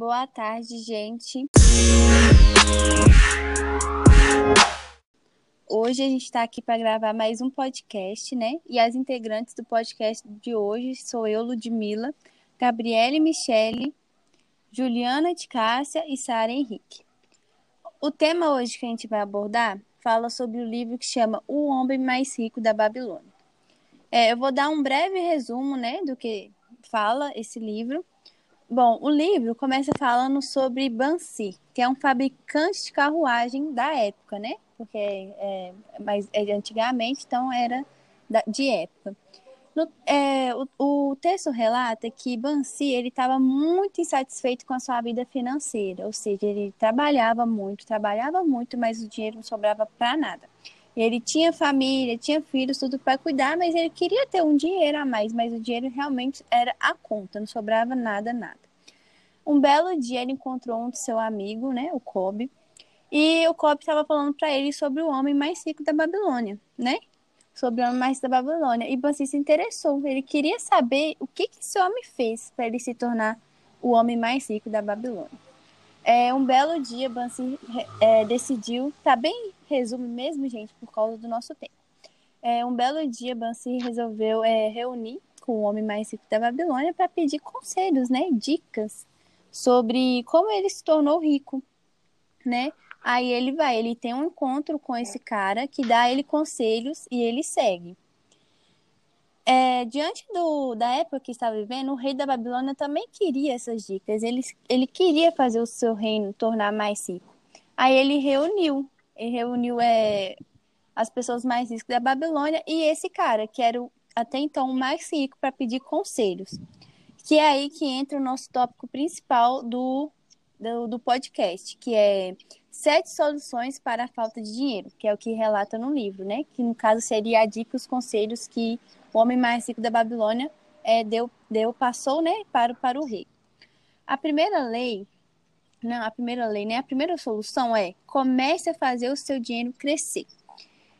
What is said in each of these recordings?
Boa tarde, gente. Hoje a gente está aqui para gravar mais um podcast, né? E as integrantes do podcast de hoje sou eu, Ludmilla, Gabriele Michele, Juliana de Cássia e Sara Henrique. O tema hoje que a gente vai abordar fala sobre o livro que chama O Homem Mais Rico da Babilônia. É, eu vou dar um breve resumo, né, do que fala esse livro Bom, o livro começa falando sobre Bansi, que é um fabricante de carruagem da época, né? Porque é, mas é antigamente, então era de época. No, é, o, o, texto relata que Bansi ele estava muito insatisfeito com a sua vida financeira, ou seja, ele trabalhava muito, trabalhava muito, mas o dinheiro não sobrava para nada. Ele tinha família, tinha filhos, tudo para cuidar, mas ele queria ter um dinheiro a mais, mas o dinheiro realmente era a conta, não sobrava nada, nada. Um belo dia ele encontrou um seu amigo, né, o Kobe, e o Kobe estava falando para ele sobre o homem mais rico da Babilônia, né? Sobre o homem mais rico da Babilônia. E Bansi se interessou. Ele queria saber o que, que esse homem fez para ele se tornar o homem mais rico da Babilônia. É, um belo dia, Bansi é, decidiu, tá bem resumo mesmo, gente, por causa do nosso tempo. É, um belo dia, Bansi resolveu é, reunir com o homem mais rico da Babilônia para pedir conselhos, né, dicas sobre como ele se tornou rico, né? Aí ele vai, ele tem um encontro com esse cara que dá ele conselhos e ele segue. É, diante do, da época que estava vivendo, o rei da Babilônia também queria essas dicas. Ele, ele queria fazer o seu reino tornar mais rico. Aí ele reuniu, ele reuniu é, as pessoas mais ricas da Babilônia e esse cara, que era o, até então o mais rico, para pedir conselhos. Que é aí que entra o nosso tópico principal do, do, do podcast, que é sete soluções para a falta de dinheiro, que é o que relata no livro, né? Que no caso seria a dica os conselhos que o homem mais rico da Babilônia é, deu, deu, passou, né, para, para o rei. A primeira lei, não, a primeira lei, né? A primeira solução é comece a fazer o seu dinheiro crescer.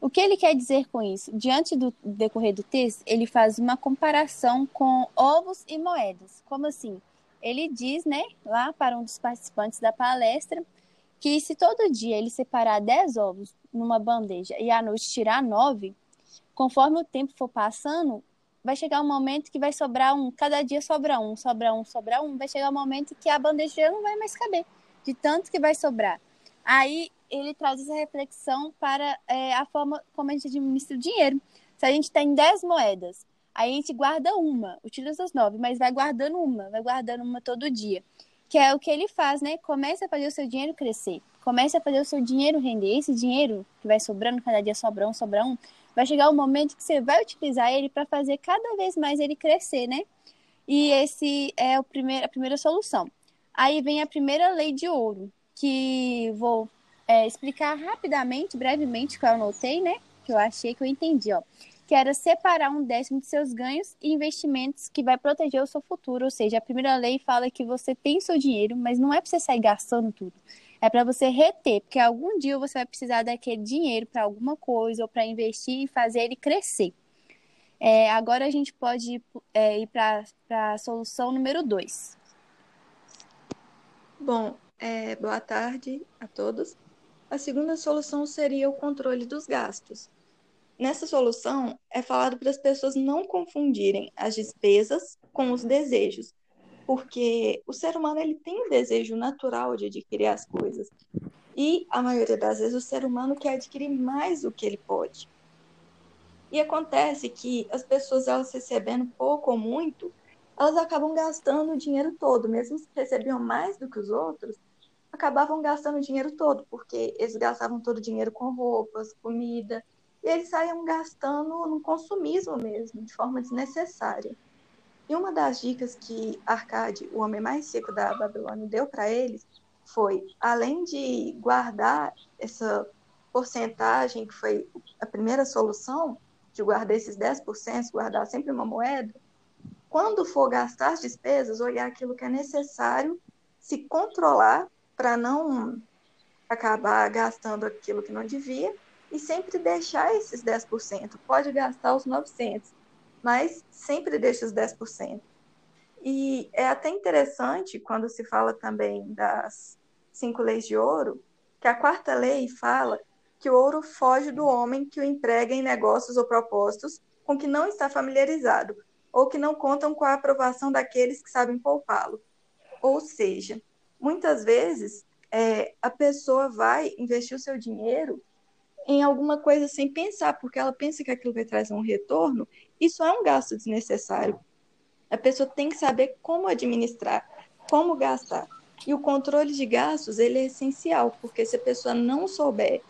O que ele quer dizer com isso? Diante do decorrer do texto, ele faz uma comparação com ovos e moedas. Como assim? Ele diz, né, lá para um dos participantes da palestra, que se todo dia ele separar 10 ovos numa bandeja e à noite tirar 9, conforme o tempo for passando, vai chegar um momento que vai sobrar um, cada dia sobra um, sobra um, sobra um, vai chegar um momento que a bandeja não vai mais caber, de tanto que vai sobrar. Aí ele traz essa reflexão para é, a forma como a gente administra o dinheiro. Se a gente tem 10 moedas, aí a gente guarda uma, utiliza as nove, mas vai guardando uma, vai guardando uma todo dia. Que é o que ele faz, né? Comece a fazer o seu dinheiro crescer. Comece a fazer o seu dinheiro render. Esse dinheiro que vai sobrando, cada dia sobra um, sobra um, vai chegar o um momento que você vai utilizar ele para fazer cada vez mais ele crescer, né? E esse é o primeiro, a primeira solução. Aí vem a primeira lei de ouro, que vou é, explicar rapidamente, brevemente, que eu anotei, né? Que eu achei que eu entendi, ó. Que era separar um décimo de seus ganhos e investimentos que vai proteger o seu futuro. Ou seja, a primeira lei fala que você tem seu dinheiro, mas não é para você sair gastando tudo. É para você reter, porque algum dia você vai precisar daquele dinheiro para alguma coisa ou para investir e fazer ele crescer. É, agora a gente pode ir, é, ir para a solução número dois. Bom, é, boa tarde a todos. A segunda solução seria o controle dos gastos. Nessa solução, é falado para as pessoas não confundirem as despesas com os desejos, porque o ser humano ele tem o desejo natural de adquirir as coisas. E a maioria das vezes o ser humano quer adquirir mais do que ele pode. E acontece que as pessoas elas recebendo pouco ou muito, elas acabam gastando o dinheiro todo, mesmo se recebiam mais do que os outros, acabavam gastando o dinheiro todo, porque eles gastavam todo o dinheiro com roupas, comida, e eles saíam gastando no consumismo mesmo, de forma desnecessária. E uma das dicas que Arcade, o homem mais rico da Babilônia, deu para eles foi, além de guardar essa porcentagem, que foi a primeira solução, de guardar esses 10%, guardar sempre uma moeda, quando for gastar as despesas, olhar aquilo que é necessário, se controlar para não acabar gastando aquilo que não devia e sempre deixar esses 10%. Pode gastar os 900, mas sempre deixa os 10%. E é até interessante quando se fala também das cinco leis de ouro, que a quarta lei fala que o ouro foge do homem que o emprega em negócios ou propósitos com que não está familiarizado, ou que não contam com a aprovação daqueles que sabem poupá-lo. Ou seja, muitas vezes é, a pessoa vai investir o seu dinheiro em alguma coisa sem pensar, porque ela pensa que aquilo vai trazer um retorno, isso é um gasto desnecessário. A pessoa tem que saber como administrar, como gastar. E o controle de gastos, ele é essencial, porque se a pessoa não souber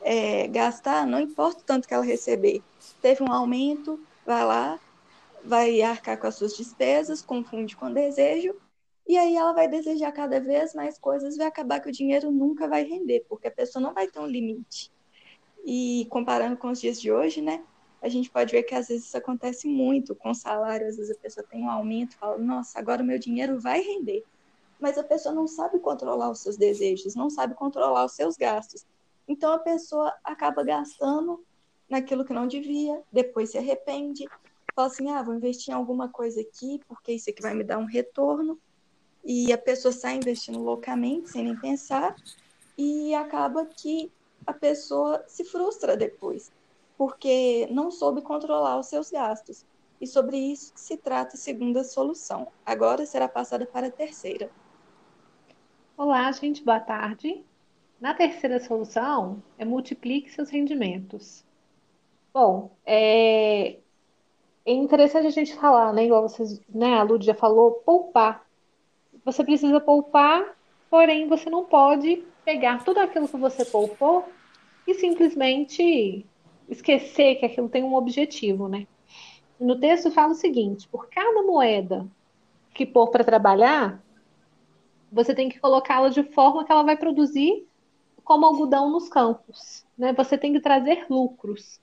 é, gastar, não importa o tanto que ela receber, teve um aumento, vai lá, vai arcar com as suas despesas, confunde com desejo, e aí ela vai desejar cada vez mais coisas, vai acabar que o dinheiro nunca vai render, porque a pessoa não vai ter um limite. E comparando com os dias de hoje, né? A gente pode ver que às vezes isso acontece muito com o salário, às vezes a pessoa tem um aumento, fala, nossa, agora o meu dinheiro vai render. Mas a pessoa não sabe controlar os seus desejos, não sabe controlar os seus gastos. Então a pessoa acaba gastando naquilo que não devia, depois se arrepende, fala assim: ah, vou investir em alguma coisa aqui, porque isso aqui vai me dar um retorno. E a pessoa sai investindo loucamente, sem nem pensar, e acaba que a pessoa se frustra depois, porque não soube controlar os seus gastos. E sobre isso se trata a segunda solução. Agora será passada para a terceira. Olá, gente, boa tarde. Na terceira solução, é multiplique seus rendimentos. Bom, é, é interessante a gente falar, né? Igual vocês, né, a Lud já falou, poupar. Você precisa poupar, porém você não pode pegar tudo aquilo que você poupou e simplesmente esquecer que aquilo tem um objetivo, né? No texto fala o seguinte: por cada moeda que pôr para trabalhar, você tem que colocá-la de forma que ela vai produzir como algodão nos campos. Né? Você tem que trazer lucros.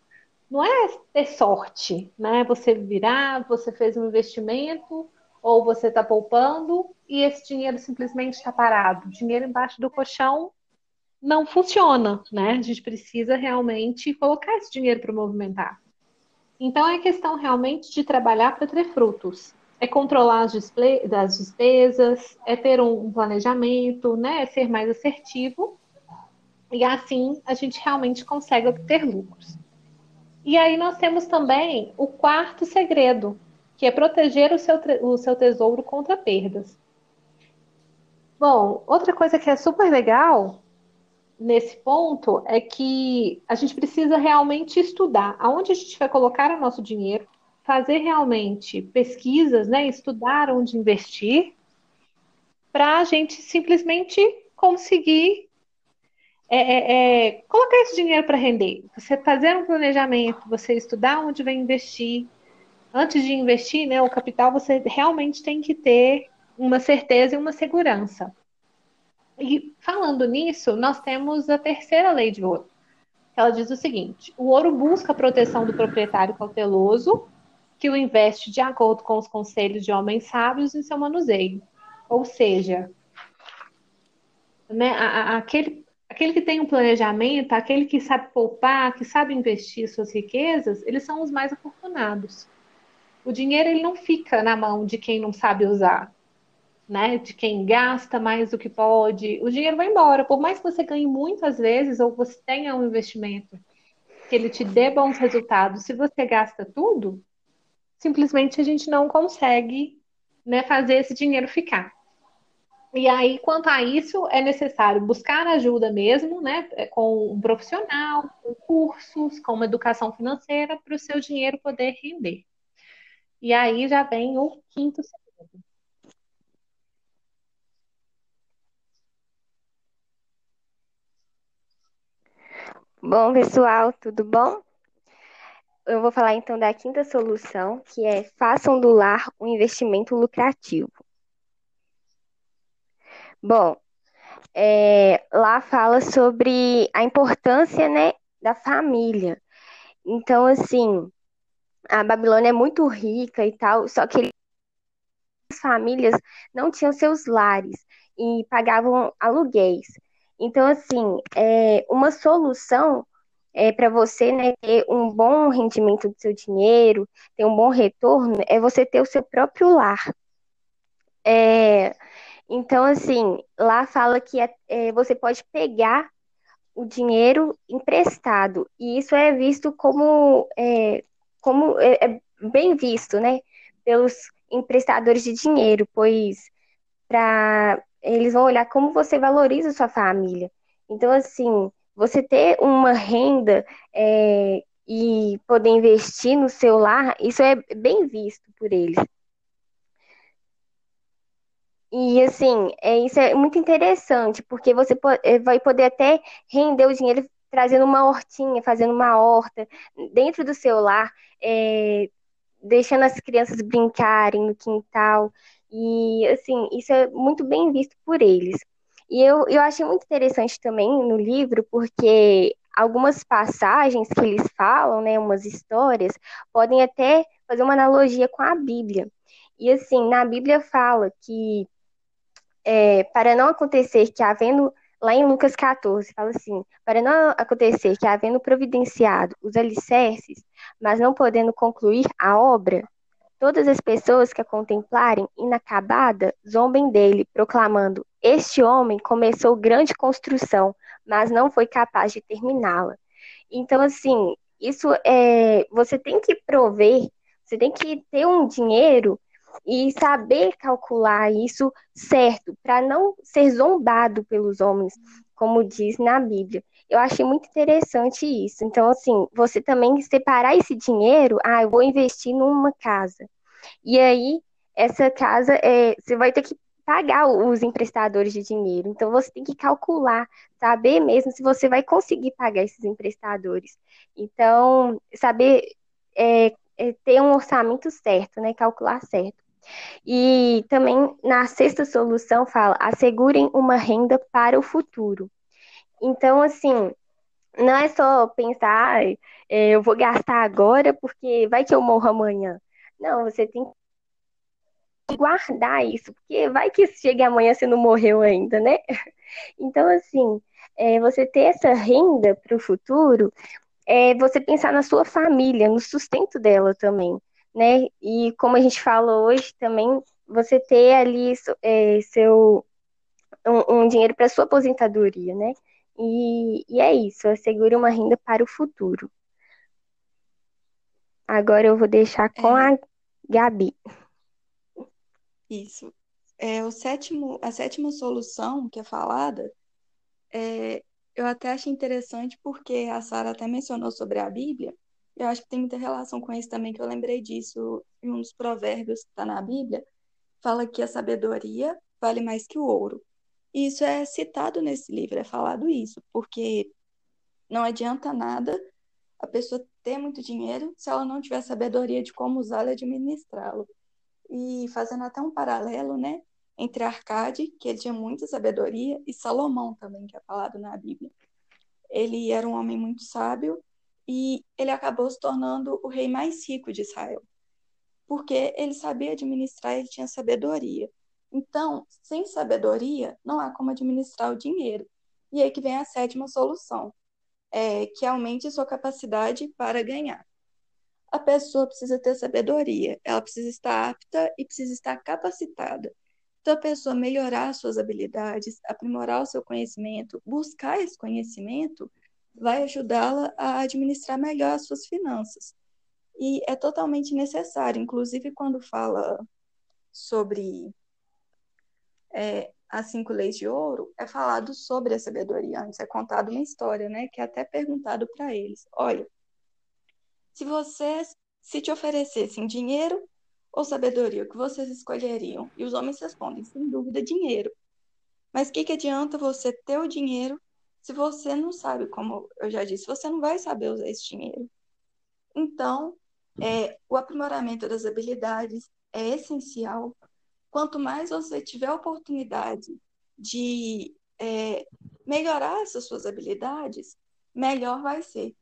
Não é ter sorte, né? Você virar, você fez um investimento ou você está poupando e esse dinheiro simplesmente está parado. Dinheiro embaixo do colchão não funciona, né? A gente precisa realmente colocar esse dinheiro para movimentar. Então é questão realmente de trabalhar para ter frutos. É controlar as, despesas, é ter um planejamento, né? É ser mais assertivo e assim a gente realmente consegue obter lucros. E aí nós temos também o quarto segredo, que é proteger o seu, o seu tesouro contra perdas. Bom, outra coisa que é super legal nesse ponto é que a gente precisa realmente estudar aonde a gente vai colocar o nosso dinheiro, fazer realmente pesquisas, né, estudar onde investir, para a gente simplesmente conseguir é, é, é, colocar esse dinheiro para render. Você fazer um planejamento, você estudar onde vai investir. Antes de investir, né, o capital, você realmente tem que ter uma certeza e uma segurança. E falando nisso, nós temos a terceira lei de ouro. Ela diz o seguinte: o ouro busca a proteção do proprietário cauteloso, que o investe de acordo com os conselhos de homens sábios em seu manuseio. Ou seja, né, a, a, aquele aquele que tem um planejamento, aquele que sabe poupar, que sabe investir suas riquezas, eles são os mais afortunados. O dinheiro ele não fica na mão de quem não sabe usar, né? De quem gasta mais do que pode. O dinheiro vai embora. Por mais que você ganhe muitas vezes ou você tenha um investimento que ele te dê bons resultados, se você gasta tudo, simplesmente a gente não consegue né, fazer esse dinheiro ficar. E aí, quanto a isso, é necessário buscar ajuda mesmo, né, é, com um profissional, com cursos, com uma educação financeira, para o seu dinheiro poder render. E aí já vem o quinto segredo. Bom, pessoal, tudo bom? Eu vou falar então da quinta solução, que é façam do lar um investimento lucrativo. Bom, é, lá fala sobre a importância, né, da família. Então, assim, a Babilônia é muito rica e tal, só que as famílias não tinham seus lares e pagavam aluguéis. Então, assim, é, uma solução é, para você né, ter um bom rendimento do seu dinheiro, ter um bom retorno, é você ter o seu próprio lar. É, então, assim, lá fala que é, é, você pode pegar o dinheiro emprestado, e isso é visto como, é, como é, é bem visto, né, pelos emprestadores de dinheiro, pois para eles vão olhar como você valoriza sua família. Então, assim, você ter uma renda é, e poder investir no seu lar, isso é bem visto por eles. E assim, é, isso é muito interessante, porque você é, vai poder até render o dinheiro trazendo uma hortinha, fazendo uma horta dentro do seu lar, é, deixando as crianças brincarem no quintal. E assim, isso é muito bem visto por eles. E eu, eu achei muito interessante também no livro, porque algumas passagens que eles falam, né, umas histórias, podem até fazer uma analogia com a Bíblia. E assim, na Bíblia fala que é, para não acontecer que havendo, lá em Lucas 14, fala assim, para não acontecer que havendo providenciado os alicerces, mas não podendo concluir a obra, todas as pessoas que a contemplarem inacabada zombem dele, proclamando: Este homem começou grande construção, mas não foi capaz de terminá-la. Então, assim, isso é. Você tem que prover, você tem que ter um dinheiro e saber calcular isso certo, para não ser zombado pelos homens, como diz na Bíblia. Eu achei muito interessante isso. Então, assim, você também separar esse dinheiro, ah, eu vou investir numa casa. E aí, essa casa, é, você vai ter que pagar os emprestadores de dinheiro. Então, você tem que calcular, saber mesmo se você vai conseguir pagar esses emprestadores. Então, saber é, é ter um orçamento certo, né? Calcular certo. E também na sexta solução fala: assegurem uma renda para o futuro. Então, assim, não é só pensar, é, eu vou gastar agora porque vai que eu morro amanhã. Não, você tem que guardar isso, porque vai que chegue amanhã você não morreu ainda, né? Então, assim, é, você ter essa renda para o futuro é você pensar na sua família, no sustento dela também né? E como a gente falou hoje também, você ter ali é, seu um, um dinheiro para sua aposentadoria, né? E, e é isso, assegure uma renda para o futuro. Agora eu vou deixar com é. a Gabi. Isso. É, o sétimo, a sétima solução que é falada, é, eu até acho interessante porque a Sara até mencionou sobre a Bíblia, eu acho que tem muita relação com isso também, que eu lembrei disso em um dos provérbios que está na Bíblia, fala que a sabedoria vale mais que o ouro. E isso é citado nesse livro, é falado isso, porque não adianta nada a pessoa ter muito dinheiro se ela não tiver sabedoria de como usá-lo e administrá-lo. E fazendo até um paralelo, né, entre Arcade, que ele tinha muita sabedoria, e Salomão também, que é falado na Bíblia. Ele era um homem muito sábio e ele acabou se tornando o rei mais rico de Israel, porque ele sabia administrar, ele tinha sabedoria. Então, sem sabedoria, não há como administrar o dinheiro. E aí que vem a sétima solução, é, que aumente sua capacidade para ganhar. A pessoa precisa ter sabedoria, ela precisa estar apta e precisa estar capacitada. Então, a pessoa melhorar suas habilidades, aprimorar o seu conhecimento, buscar esse conhecimento, vai ajudá-la a administrar melhor as suas finanças. E é totalmente necessário, inclusive quando fala sobre é, as cinco leis de ouro, é falado sobre a sabedoria antes, é contado uma história, né, que é até perguntado para eles, olha, se vocês se te oferecessem dinheiro ou sabedoria, o que vocês escolheriam? E os homens respondem, sem dúvida, dinheiro. Mas o que, que adianta você ter o dinheiro se você não sabe, como eu já disse, você não vai saber usar esse dinheiro. Então, é, o aprimoramento das habilidades é essencial. Quanto mais você tiver a oportunidade de é, melhorar essas suas habilidades, melhor vai ser.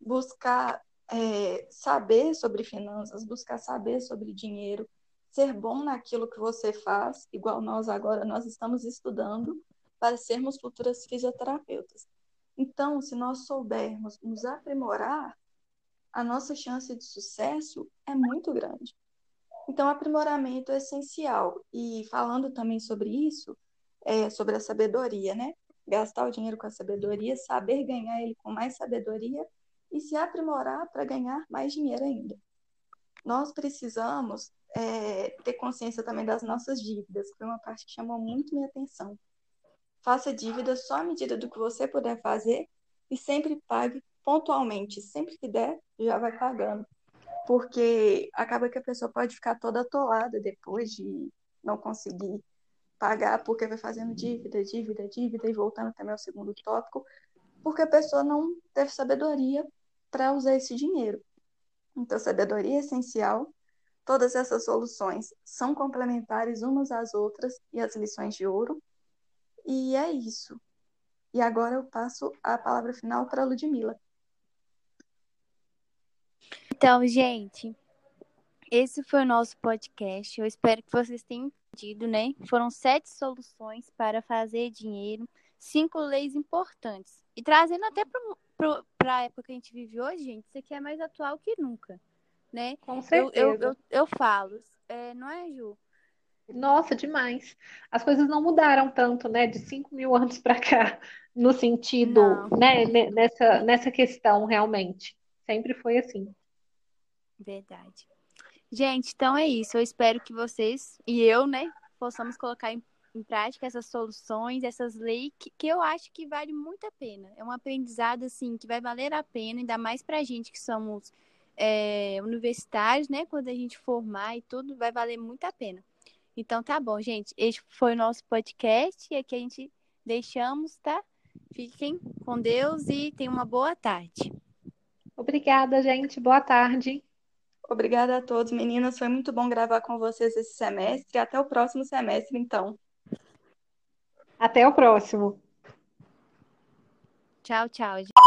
Buscar é, saber sobre finanças, buscar saber sobre dinheiro, ser bom naquilo que você faz, igual nós agora, nós estamos estudando para sermos futuras fisioterapeutas. Então, se nós soubermos nos aprimorar, a nossa chance de sucesso é muito grande. Então, aprimoramento é essencial. E falando também sobre isso, é, sobre a sabedoria, né? Gastar o dinheiro com a sabedoria, saber ganhar ele com mais sabedoria e se aprimorar para ganhar mais dinheiro ainda. Nós precisamos é, ter consciência também das nossas dívidas, que foi uma parte que chamou muito minha atenção. Faça dívida só à medida do que você puder fazer e sempre pague pontualmente. Sempre que der, já vai pagando. Porque acaba que a pessoa pode ficar toda atolada depois de não conseguir pagar, porque vai fazendo dívida, dívida, dívida, e voltando também ao segundo tópico, porque a pessoa não teve sabedoria para usar esse dinheiro. Então, sabedoria é essencial. Todas essas soluções são complementares umas às outras e as lições de ouro. E é isso. E agora eu passo a palavra final para a Ludmilla. Então, gente, esse foi o nosso podcast. Eu espero que vocês tenham entendido, né? Foram sete soluções para fazer dinheiro, cinco leis importantes. E trazendo até para a época que a gente vive hoje, gente, isso aqui é mais atual que nunca, né? Com certeza. Eu, eu, eu, eu falo, é, não é, Ju? Nossa, demais. As coisas não mudaram tanto, né? De 5 mil anos para cá, no sentido, Não. né? Nessa, nessa questão, realmente. Sempre foi assim. Verdade. Gente, então é isso. Eu espero que vocês e eu, né, possamos colocar em, em prática essas soluções, essas leis que, que eu acho que vale muito a pena. É um aprendizado, assim, que vai valer a pena, ainda mais pra gente que somos é, universitários, né? Quando a gente formar e tudo, vai valer muito a pena. Então tá bom, gente. Este foi o nosso podcast e aqui a gente deixamos, tá? Fiquem com Deus e tenham uma boa tarde. Obrigada, gente. Boa tarde. Obrigada a todos, meninas. Foi muito bom gravar com vocês esse semestre. Até o próximo semestre, então. Até o próximo. Tchau, tchau. gente.